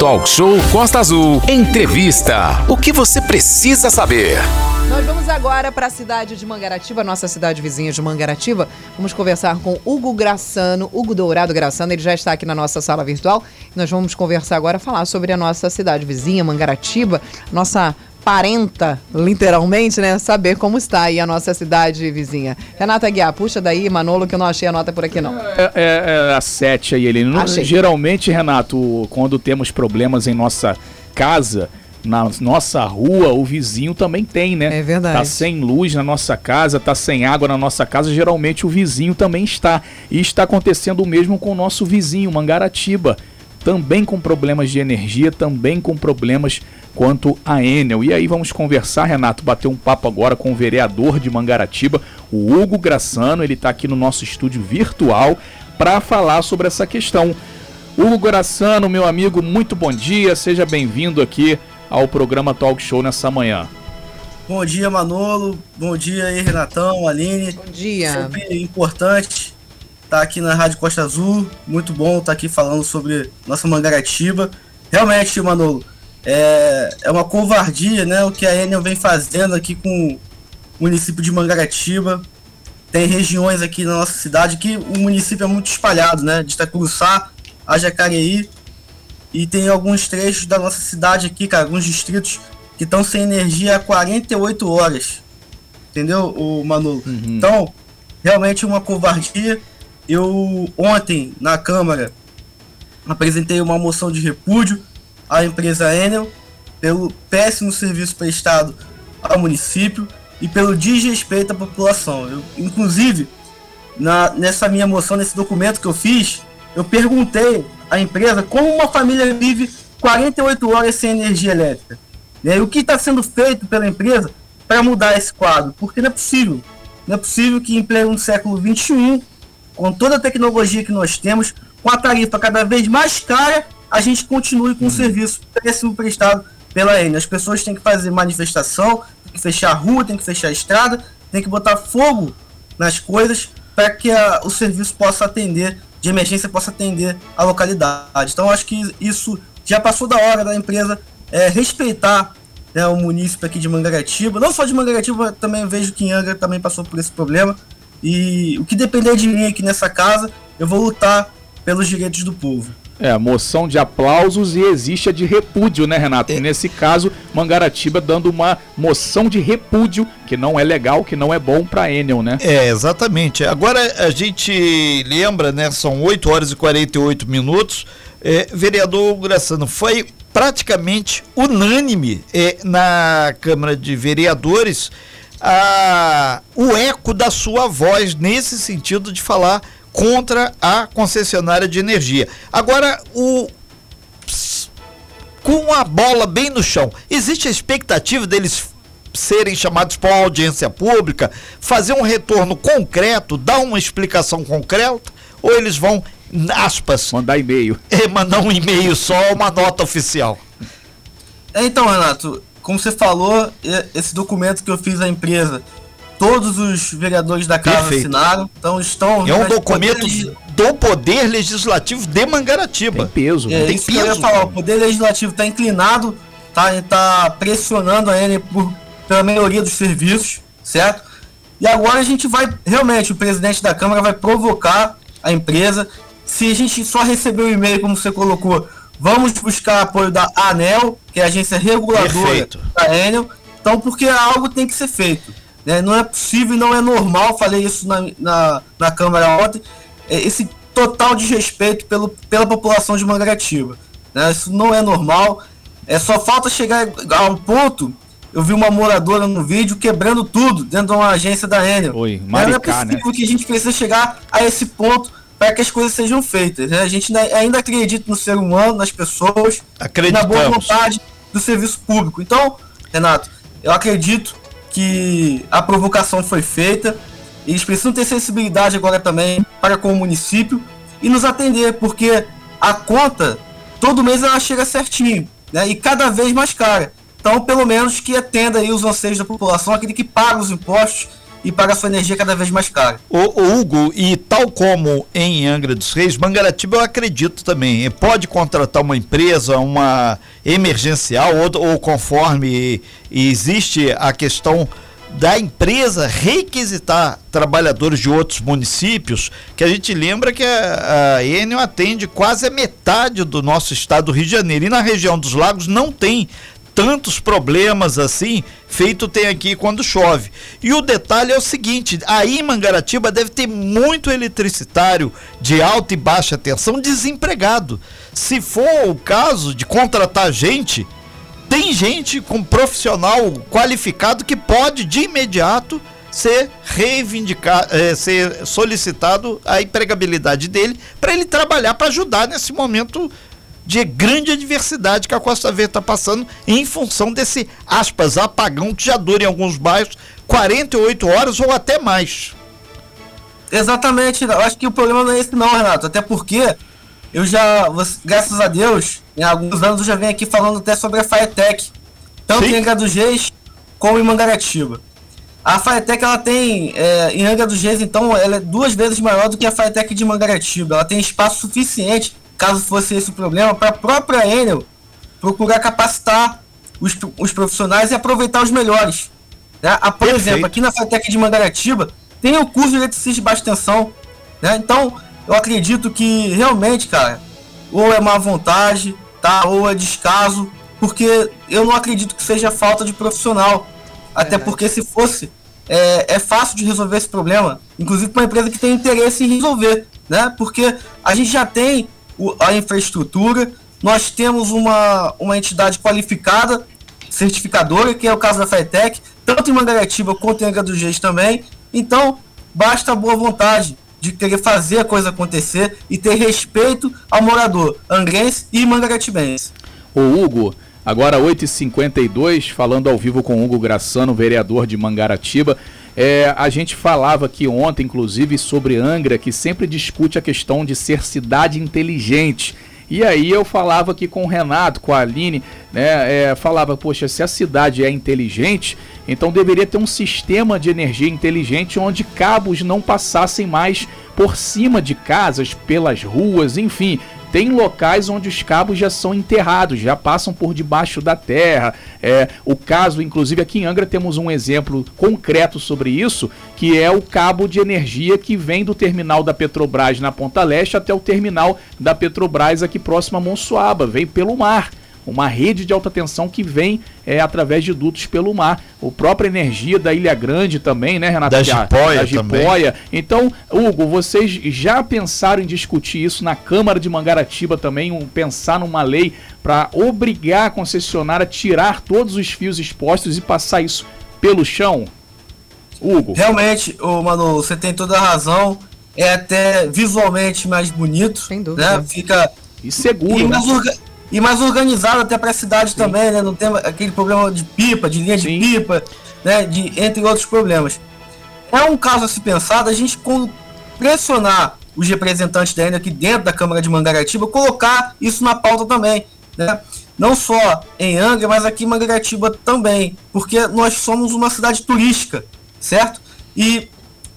Talk Show Costa Azul. Entrevista. O que você precisa saber? Nós vamos agora para a cidade de Mangaratiba, nossa cidade vizinha de Mangaratiba. Vamos conversar com Hugo Graçano, Hugo Dourado Graçano. Ele já está aqui na nossa sala virtual. Nós vamos conversar agora, falar sobre a nossa cidade vizinha, Mangaratiba, nossa parenta, literalmente, né? Saber como está aí a nossa cidade vizinha. Renata Guiar, puxa daí, Manolo, que eu não achei a nota por aqui, não. É, é, é a 7 aí, ele. Geralmente, Renato, quando temos problemas em nossa casa, na nossa rua, o vizinho também tem, né? É verdade. Tá sem luz na nossa casa, tá sem água na nossa casa, geralmente o vizinho também está. E está acontecendo o mesmo com o nosso vizinho, Mangaratiba. Também com problemas de energia, também com problemas quanto a Enel. E aí vamos conversar, Renato, bater um papo agora com o vereador de Mangaratiba, o Hugo Graçano. Ele está aqui no nosso estúdio virtual para falar sobre essa questão. Hugo Graçano, meu amigo, muito bom dia, seja bem-vindo aqui ao programa Talk Show nessa manhã. Bom dia, Manolo. Bom dia aí, Renatão, Aline. Bom dia. Sempre importante estar tá aqui na Rádio Costa Azul. Muito bom estar tá aqui falando sobre nossa Mangaratiba. Realmente, Manolo, é, é uma covardia né, o que a Enel vem fazendo aqui com o município de Mangaratiba. Tem regiões aqui na nossa cidade que o município é muito espalhado, né? De Itacuruçá a Jacareí e tem alguns trechos da nossa cidade aqui, cara, alguns distritos que estão sem energia há 48 horas. Entendeu, o Manolo? Uhum. Então, realmente uma covardia. Eu ontem na Câmara apresentei uma moção de repúdio à empresa Enel pelo péssimo serviço prestado ao município e pelo desrespeito à população. Eu, inclusive, na, nessa minha moção, nesse documento que eu fiz, eu perguntei à empresa como uma família vive 48 horas sem energia elétrica. E aí, o que está sendo feito pela empresa para mudar esse quadro? Porque não é possível. Não é possível que em pleno século XXI, com toda a tecnologia que nós temos, com a tarifa cada vez mais cara, a gente continue com o um uhum. serviço péssimo prestado pela Enel. As pessoas têm que fazer manifestação, tem que fechar a rua, tem que fechar a estrada, tem que botar fogo nas coisas para que a, o serviço possa atender de emergência possa atender a localidade. Então acho que isso já passou da hora da empresa é, respeitar né, o município aqui de Mangaratiba. Não só de Mangaratiba, também vejo que Angra também passou por esse problema. E o que depender de mim aqui nessa casa, eu vou lutar pelos direitos do povo. É, moção de aplausos e existe a de repúdio, né, Renato? É. E nesse caso, Mangaratiba dando uma moção de repúdio, que não é legal, que não é bom para Enel, né? É, exatamente. Agora a gente lembra, né, são 8 horas e 48 minutos. É, vereador Graçano, foi praticamente unânime é, na Câmara de Vereadores a, o eco da sua voz nesse sentido de falar contra a concessionária de energia. Agora, o com a bola bem no chão, existe a expectativa deles serem chamados para uma audiência pública, fazer um retorno concreto, dar uma explicação concreta, ou eles vão, aspas, mandar e-mail. É, mandar um e-mail só, uma nota oficial. É, então, Renato, como você falou, esse documento que eu fiz à empresa Todos os vereadores da casa Perfeito. assinaram, então estão. É um documento poder... do Poder Legislativo de Mangaratiba. Tem peso, é, tem peso. eu falar, o Poder Legislativo está inclinado, tá, tá pressionando a ele por, pela melhoria dos serviços, certo? E agora a gente vai, realmente, o presidente da Câmara vai provocar a empresa. Se a gente só recebeu o um e-mail, como você colocou, vamos buscar apoio da ANEL, que é a agência reguladora Perfeito. da Enel. Então, porque algo tem que ser feito. Né? Não é possível e não é normal, falei isso na, na, na Câmara ontem, é, esse total desrespeito pelo, pela população de Mangaratiba. Né? Isso não é normal. É só falta chegar a um ponto. Eu vi uma moradora no vídeo quebrando tudo dentro de uma agência da Enel. Oi, Maricá, não é possível né? que a gente precisa chegar a esse ponto para que as coisas sejam feitas. Né? A gente ainda acredita no ser humano, nas pessoas, na boa vontade do serviço público. Então, Renato, eu acredito que a provocação foi feita. Eles precisam ter sensibilidade agora também para com o município e nos atender, porque a conta todo mês ela chega certinho, né? E cada vez mais cara. Então, pelo menos que atenda aí os anseios da população, aquele que paga os impostos e paga sua energia cada vez mais cara. O, o, Hugo, e tal como em Angra dos Reis, Mangaratiba eu acredito também. Pode contratar uma empresa, uma emergencial, ou, ou conforme existe a questão da empresa requisitar trabalhadores de outros municípios, que a gente lembra que a, a Enel atende quase a metade do nosso estado do Rio de Janeiro. E na região dos lagos não tem tantos problemas assim, feito tem aqui quando chove. E o detalhe é o seguinte: aí em Mangaratiba deve ter muito eletricitário de alta e baixa tensão desempregado. Se for o caso de contratar gente, tem gente com profissional qualificado que pode de imediato ser reivindicado, é, ser solicitado a empregabilidade dele para ele trabalhar para ajudar nesse momento de grande adversidade que a Costa Verde está passando em função desse aspas apagão que já dura em alguns bairros 48 horas ou até mais. Exatamente, eu acho que o problema não é esse não, Renato, até porque eu já, graças a Deus, em alguns anos eu já venho aqui falando até sobre a Firetech, tanto Sim. em Angra dos Reis como em Mangaratiba. A Firetech ela tem, é, em Angra dos Reis, então, ela é duas vezes maior do que a Firetech de Mangaratiba. Ela tem espaço suficiente, caso fosse esse o problema, para a própria Enel procurar capacitar os, os profissionais e aproveitar os melhores. Né? Ah, por Perfeito. exemplo, aqui na Firetech de Mangaratiba, tem o curso de eletricista de baixa tensão. Né? Então, eu acredito que realmente, cara, ou é má vontade, tá? Ou é descaso, porque eu não acredito que seja falta de profissional. Até porque se fosse, é, é fácil de resolver esse problema, inclusive para uma empresa que tem interesse em resolver, né? Porque a gente já tem a infraestrutura, nós temos uma, uma entidade qualificada, certificadora, que é o caso da FETEC, tanto em Mangaratiba quanto em Angra dos Reis também. Então, basta boa vontade de querer fazer a coisa acontecer e ter respeito ao morador angrense e mangaratibense. O Hugo, agora 8h52, falando ao vivo com Hugo Graçano, vereador de Mangaratiba. É, a gente falava aqui ontem, inclusive, sobre Angra, que sempre discute a questão de ser cidade inteligente. E aí eu falava aqui com o Renato, com a Aline, né? É, falava, poxa, se a cidade é inteligente, então deveria ter um sistema de energia inteligente onde cabos não passassem mais por cima de casas, pelas ruas, enfim, tem locais onde os cabos já são enterrados, já passam por debaixo da terra. É, o caso, inclusive aqui em Angra temos um exemplo concreto sobre isso, que é o cabo de energia que vem do terminal da Petrobras na Ponta Leste até o terminal da Petrobras aqui próximo a Monsuaba, vem pelo mar uma rede de alta tensão que vem é, através de dutos pelo mar. O própria energia da Ilha Grande também, né, Renato? Da Jipoia, da Jipoia. Então, Hugo, vocês já pensaram em discutir isso na Câmara de Mangaratiba também, um, pensar numa lei para obrigar a concessionária a tirar todos os fios expostos e passar isso pelo chão? Hugo. Realmente, oh, Manu, você tem toda a razão. É até visualmente mais bonito. Sem dúvida. Né? Fica. E seguro. E né? E mais organizado até para a cidade Sim. também, né? Não tem aquele problema de pipa, de linha Sim. de pipa, né? De, entre outros problemas. É um caso a se pensar da gente pressionar os representantes da Enel aqui dentro da Câmara de Mangaratiba, colocar isso na pauta também, né? Não só em Angra, mas aqui em Mangaratiba também, porque nós somos uma cidade turística, certo? E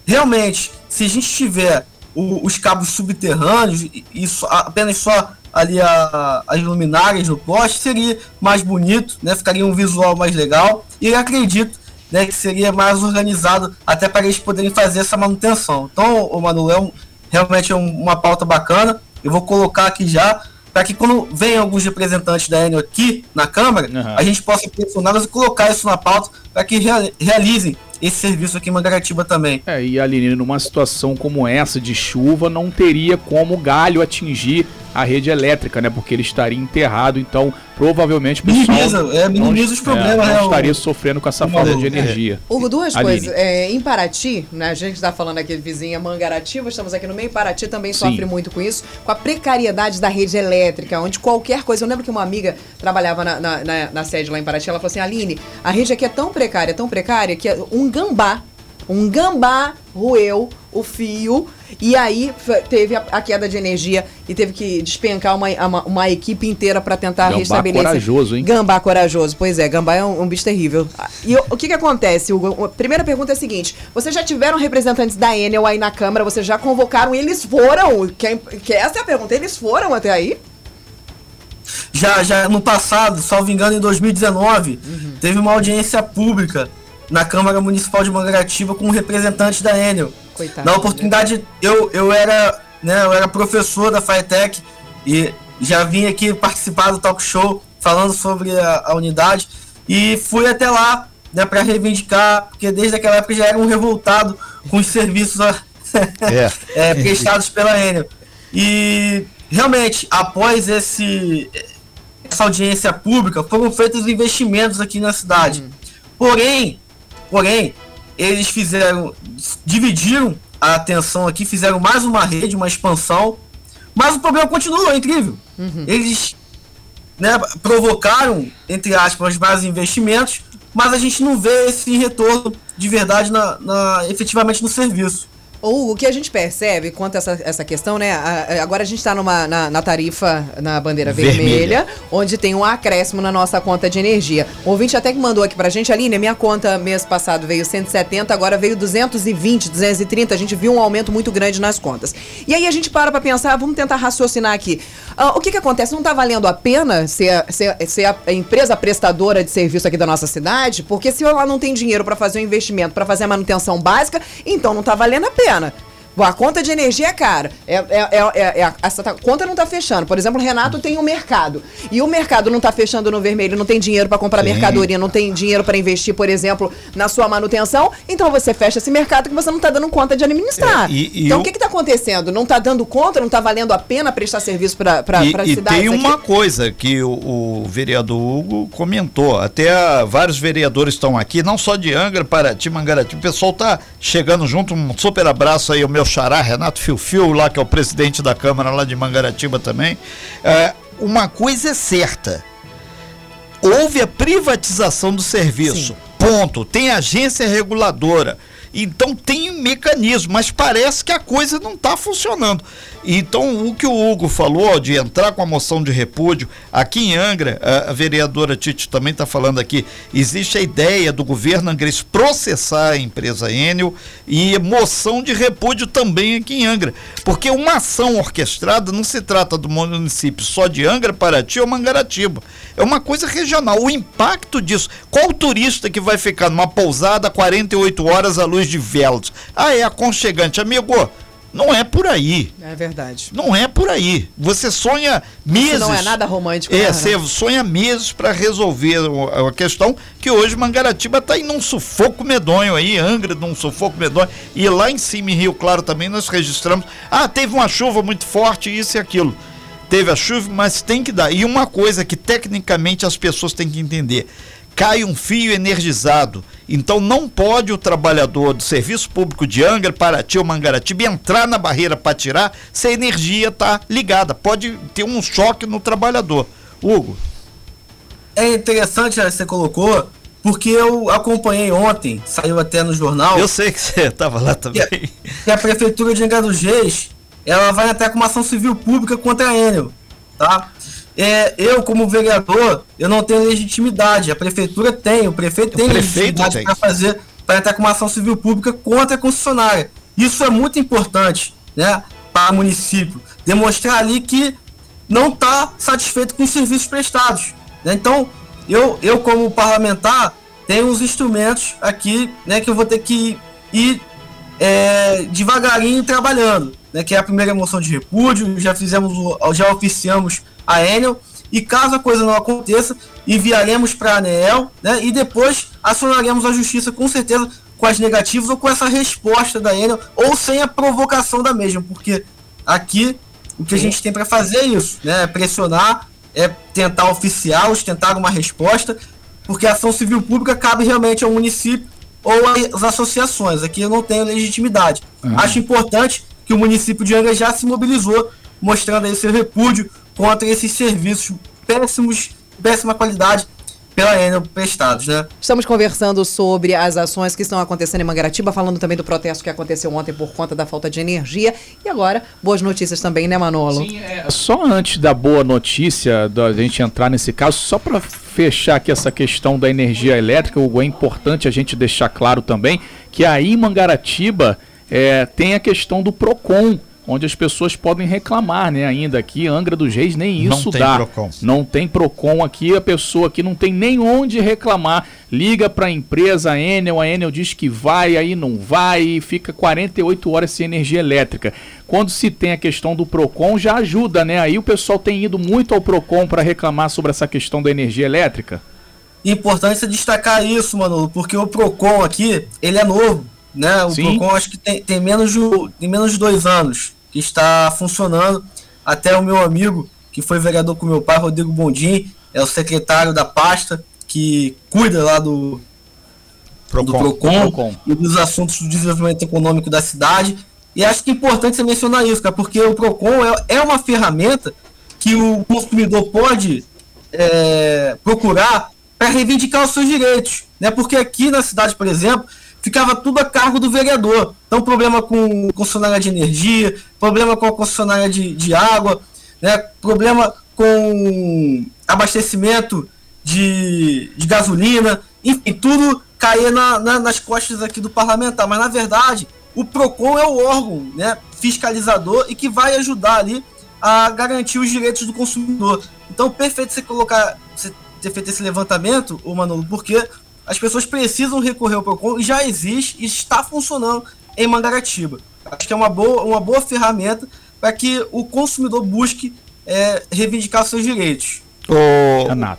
realmente, se a gente tiver o, os cabos subterrâneos e, e só, apenas só ali a, as luminárias no poste, seria mais bonito, né? Ficaria um visual mais legal. E acredito né, que seria mais organizado até para eles poderem fazer essa manutenção. Então, o Manuel realmente é um, uma pauta bacana. Eu vou colocar aqui já para que quando venham alguns representantes da Enel aqui na Câmara, uhum. a gente possa pressioná-los e colocar isso na pauta para que realizem esse serviço aqui em Mangaratiba também. É, e Aline, numa situação como essa de chuva, não teria como o galho atingir a rede elétrica, né? Porque ele estaria enterrado, então provavelmente o pessoal minimiza, é, minimiza não, os problemas, é, não né, estaria sofrendo com essa falta de energia. É. Hugo, duas Aline. coisas. É, em Paraty, né, a gente está falando aqui de vizinha Mangaratiba, estamos aqui no meio, Paraty também Sim. sofre muito com isso, com a precariedade da rede elétrica, onde qualquer coisa. Eu lembro que uma amiga trabalhava na, na, na, na sede lá em Paraty, ela falou assim: Aline, a rede aqui é tão precária, tão precária, que um gambá Um gambá roeu o fio e aí teve a, a, queda de energia e teve que despencar uma, uma, uma equipe inteira para tentar gambá restabelecer. Gambá corajoso, hein? Gambá corajoso, pois é, gambá é um, um bicho terrível. E o, o que que acontece? O, a primeira pergunta é a seguinte: vocês já tiveram representantes da Enel aí na Câmara? Vocês já convocaram? Eles foram? Que, que essa é a pergunta. Eles foram até aí? Já, já no passado, salvo engano, em 2019, uhum. teve uma audiência pública na Câmara Municipal de Mangaratiba com um representante da Enel. Coitado, na oportunidade, né? eu, eu, era, né, eu era professor da FITEC e já vim aqui participar do talk show falando sobre a, a unidade e fui até lá né, para reivindicar, porque desde aquela época já era um revoltado com os serviços é. é, prestados pela Enel. E realmente, após esse, essa audiência pública, foram feitos investimentos aqui na cidade. Uhum. Porém, porém, eles fizeram, dividiram a atenção aqui, fizeram mais uma rede, uma expansão, mas o problema continua, é incrível. Uhum. Eles né, provocaram, entre aspas, mais investimentos, mas a gente não vê esse retorno de verdade na, na efetivamente no serviço. O, o que a gente percebe quanto a essa, essa questão, né? A, agora a gente está na, na tarifa na bandeira vermelha, vermelha, onde tem um acréscimo na nossa conta de energia. O ouvinte até que mandou aqui pra gente, Aline, minha conta mês passado veio 170, agora veio 220, 230. A gente viu um aumento muito grande nas contas. E aí a gente para pra pensar, vamos tentar raciocinar aqui. Uh, o que que acontece? Não tá valendo a pena ser, ser, ser a empresa prestadora de serviço aqui da nossa cidade? Porque se ela não tem dinheiro para fazer um investimento, para fazer a manutenção básica, então não tá valendo a pena Mariana. A conta de energia é cara. É, é, é, é essa conta não está fechando. Por exemplo, o Renato tem um mercado. E o mercado não está fechando no vermelho, não tem dinheiro para comprar Sim. mercadoria, não tem dinheiro para investir, por exemplo, na sua manutenção. Então você fecha esse mercado que você não está dando conta de administrar. É, e, e então o que está acontecendo? Não está dando conta, não está valendo a pena prestar serviço para a cidade? E tem uma aqui? coisa que o, o, vereador Hugo comentou. Até vários vereadores estão aqui, não só de Angra, Paraty, Mangarati. O pessoal está chegando junto. Um super abraço aí ao meu meu xará, Renato Fiofio, lá que é o presidente da Câmara lá de Mangaratiba também. É, uma coisa é certa. Houve a privatização do serviço. Sim. Ponto. Tem agência reguladora. Então tem um mecanismo, mas parece que a coisa não está funcionando. Então, o que o Hugo falou de entrar com a moção de repúdio, aqui em Angra, a, vereadora Tite também está falando aqui, existe a ideia do governo angrense processar a empresa Enel e moção de repúdio também aqui em Angra. Porque uma ação orquestrada não se trata do município só de Angra, Paraty ou Mangaratiba. É uma coisa regional. O impacto disso. Qual turista que vai ficar numa pousada 48 horas à luz de velas? Ah, é aconchegante. Amigo, não é por aí. É verdade. Não é por aí. Você sonha meses. Isso não é nada romântico. É, né? você sonha meses para resolver a questão que hoje Mangaratiba está em um sufoco medonho aí, Angra num sufoco medonho. E lá em cima em Rio Claro também nós registramos. Ah, teve uma chuva muito forte, isso e aquilo. Teve a chuva, mas tem que dar. E uma coisa que tecnicamente as pessoas têm que entender cai um fio energizado. Então não pode o trabalhador do serviço público de Angra, Paraty ou Mangaratiba entrar na barreira para tirar se a energia está ligada. Pode ter um choque no trabalhador. Hugo. É interessante que você colocou, porque eu acompanhei ontem, saiu até no jornal. Eu sei que você estava lá também. Que a, que a prefeitura de Angra dos Reis, ela vai até com uma ação civil pública contra a Enel, tá? É, eu, como vereador, eu não tenho legitimidade. A prefeitura tem, o prefeito o tem prefeito legitimidade para fazer, para entrar com uma ação civil pública contra a concessionária. Isso é muito importante, né, para o município. Demonstrar ali que não está satisfeito com os serviços prestados. Né? Então, eu, eu, como parlamentar, tenho os instrumentos aqui, né, que eu vou ter que ir é, devagarinho trabalhando, né, que é a primeira moção de repúdio, já fizemos, já oficiamos a Enel. E caso a coisa não aconteça, enviaremos para a ANEEL né, e depois acionaremos a justiça com certeza com as negativas ou com essa resposta da Enel ou sem a provocação da mesma, porque aqui o que a gente tem para fazer é isso, né, é pressionar, é tentar oficiá-los, tentar uma resposta, porque a ação civil pública cabe realmente ao município ou às associações. Aqui eu não tenho legitimidade. Uhum. Acho importante que o município de Angra já se mobilizou, mostrando aí seu repúdio contra esses serviços péssimos, péssima qualidade pela Enel prestados, né? Estamos conversando sobre as ações que estão acontecendo em Mangaratiba, falando também do protesto que aconteceu ontem por conta da falta de energia. E agora, boas notícias também, né, Manolo? Sim, é, só antes da boa notícia, da gente entrar nesse caso, só para fechar aqui essa questão da energia elétrica, Hugo, é importante a gente deixar claro também que aí em Mangaratiba é, tem a questão do PROCON onde as pessoas podem reclamar, né? Ainda aqui, Angra dos Reis, nem isso não tem dá. Procon. Não tem Procon aqui, a pessoa aqui não tem nem onde reclamar. Liga para a empresa a Enel, a Enel diz que vai, aí não vai, e fica 48 horas sem energia elétrica. Quando se tem a questão do Procon, já ajuda, né? Aí o pessoal tem ido muito ao Procon para reclamar sobre essa questão da energia elétrica. Importante destacar isso, Manolo, porque o Procon aqui, ele é novo né? O Sim. Procon acho que tem, tem, menos de, tem menos de dois anos que está funcionando. Até o meu amigo, que foi vereador com meu pai, Rodrigo Bondim, é o secretário da pasta que cuida lá do Procon, do Procon, Procon. e dos assuntos do desenvolvimento econômico da cidade. E acho que é importante você mencionar isso, cara, porque o Procon é, é uma ferramenta que o consumidor pode é, procurar para reivindicar os seus direitos. Né? Porque aqui na cidade, por exemplo, ficava tudo a cargo do vereador. Então, problema com concessionária de energia, problema com a concessionária de, de água, né, problema com abastecimento de, de gasolina, enfim, tudo caía na, na, nas costas aqui do parlamentar. Mas, na verdade, o PROCON é o órgão né, fiscalizador e que vai ajudar ali a garantir os direitos do consumidor. Então, perfeito você colocar, você ter feito esse levantamento, o Manolo, porque as pessoas precisam recorrer ao PROCON e já existe e está funcionando em Mangaratiba. Acho que é uma boa, uma boa ferramenta para que o consumidor busque é, reivindicar seus direitos.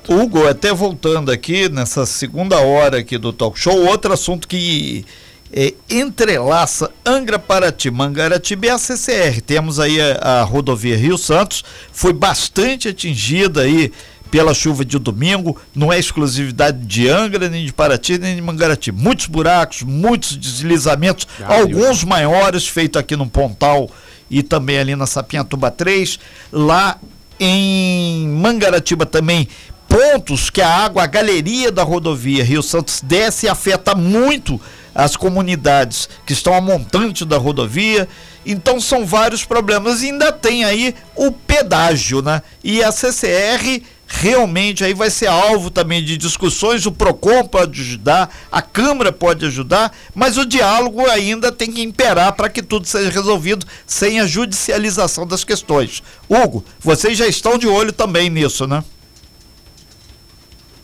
O Hugo, até voltando aqui nessa segunda hora aqui do talk show, outro assunto que é, entrelaça Angra Paraty, Mangaratiba e a CCR. Temos aí a, a rodovia Rio Santos, foi bastante atingida aí pela chuva de domingo, não é exclusividade de Angra, nem de Paraty, nem de Mangarati. Muitos buracos, muitos deslizamentos, ah, alguns Deus. maiores, feito aqui no Pontal e também ali na Sapinhatuba 3. Lá em Mangaratiba também, pontos que a água, a galeria da rodovia Rio Santos desce e afeta muito as comunidades que estão a montante da rodovia. Então são vários problemas. E ainda tem aí o pedágio, né? E a CCR realmente aí vai ser alvo também de discussões, o PROCON pode ajudar, a Câmara pode ajudar, mas o diálogo ainda tem que imperar para que tudo seja resolvido sem a judicialização das questões. Hugo, vocês já estão de olho também nisso, né?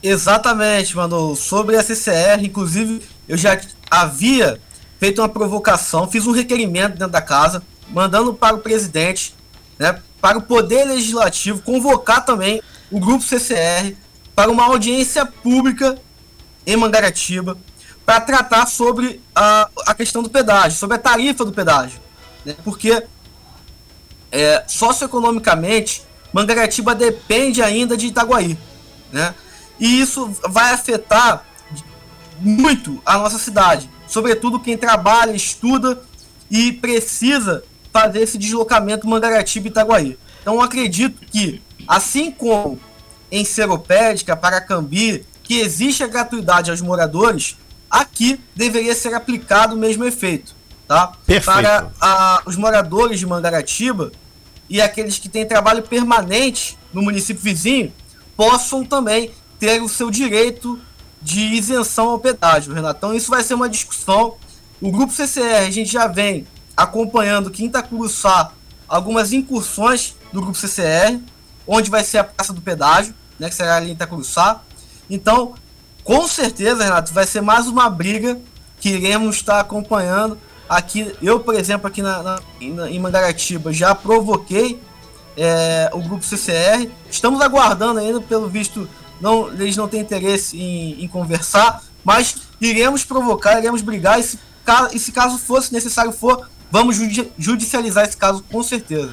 Exatamente, mano. Sobre a CCR, inclusive, eu já havia feito uma provocação, fiz um requerimento dentro da casa, mandando para o presidente, né, para o Poder Legislativo convocar também o Grupo CCR para uma audiência pública em Mangaratiba para tratar sobre a, a questão do pedágio, sobre a tarifa do pedágio. Né? Porque é, socioeconomicamente, Mangaratiba depende ainda de Itaguaí. Né? E isso vai afetar muito a nossa cidade, sobretudo quem trabalha, estuda e precisa fazer esse deslocamento Mangaratiba-Itaguaí. Então acredito que Assim como em Seropédica, Paracambi, que existe a gratuidade aos moradores, aqui deveria ser aplicado o mesmo efeito. Tá? Perfeito. Para a, os moradores de Mangaratiba e aqueles que têm trabalho permanente no município vizinho possam também ter o seu direito de isenção ao pedágio, Renatão. Isso vai ser uma discussão. O grupo CCR, a gente já vem acompanhando Quinta Curuçá algumas incursões do grupo CCR onde vai ser a Praça do Pedágio, né, que será ali em Itacuruçá. Então, com certeza, Renato, vai ser mais uma briga que iremos estar acompanhando. Aqui, eu, por exemplo, aqui na, na em Mangaratiba, já provoquei é, o grupo CCR. Estamos aguardando ainda, pelo visto, não, eles não têm interesse em, em conversar, mas iremos provocar, iremos brigar. E se, e se caso fosse necessário for, vamos judicializar esse caso com certeza.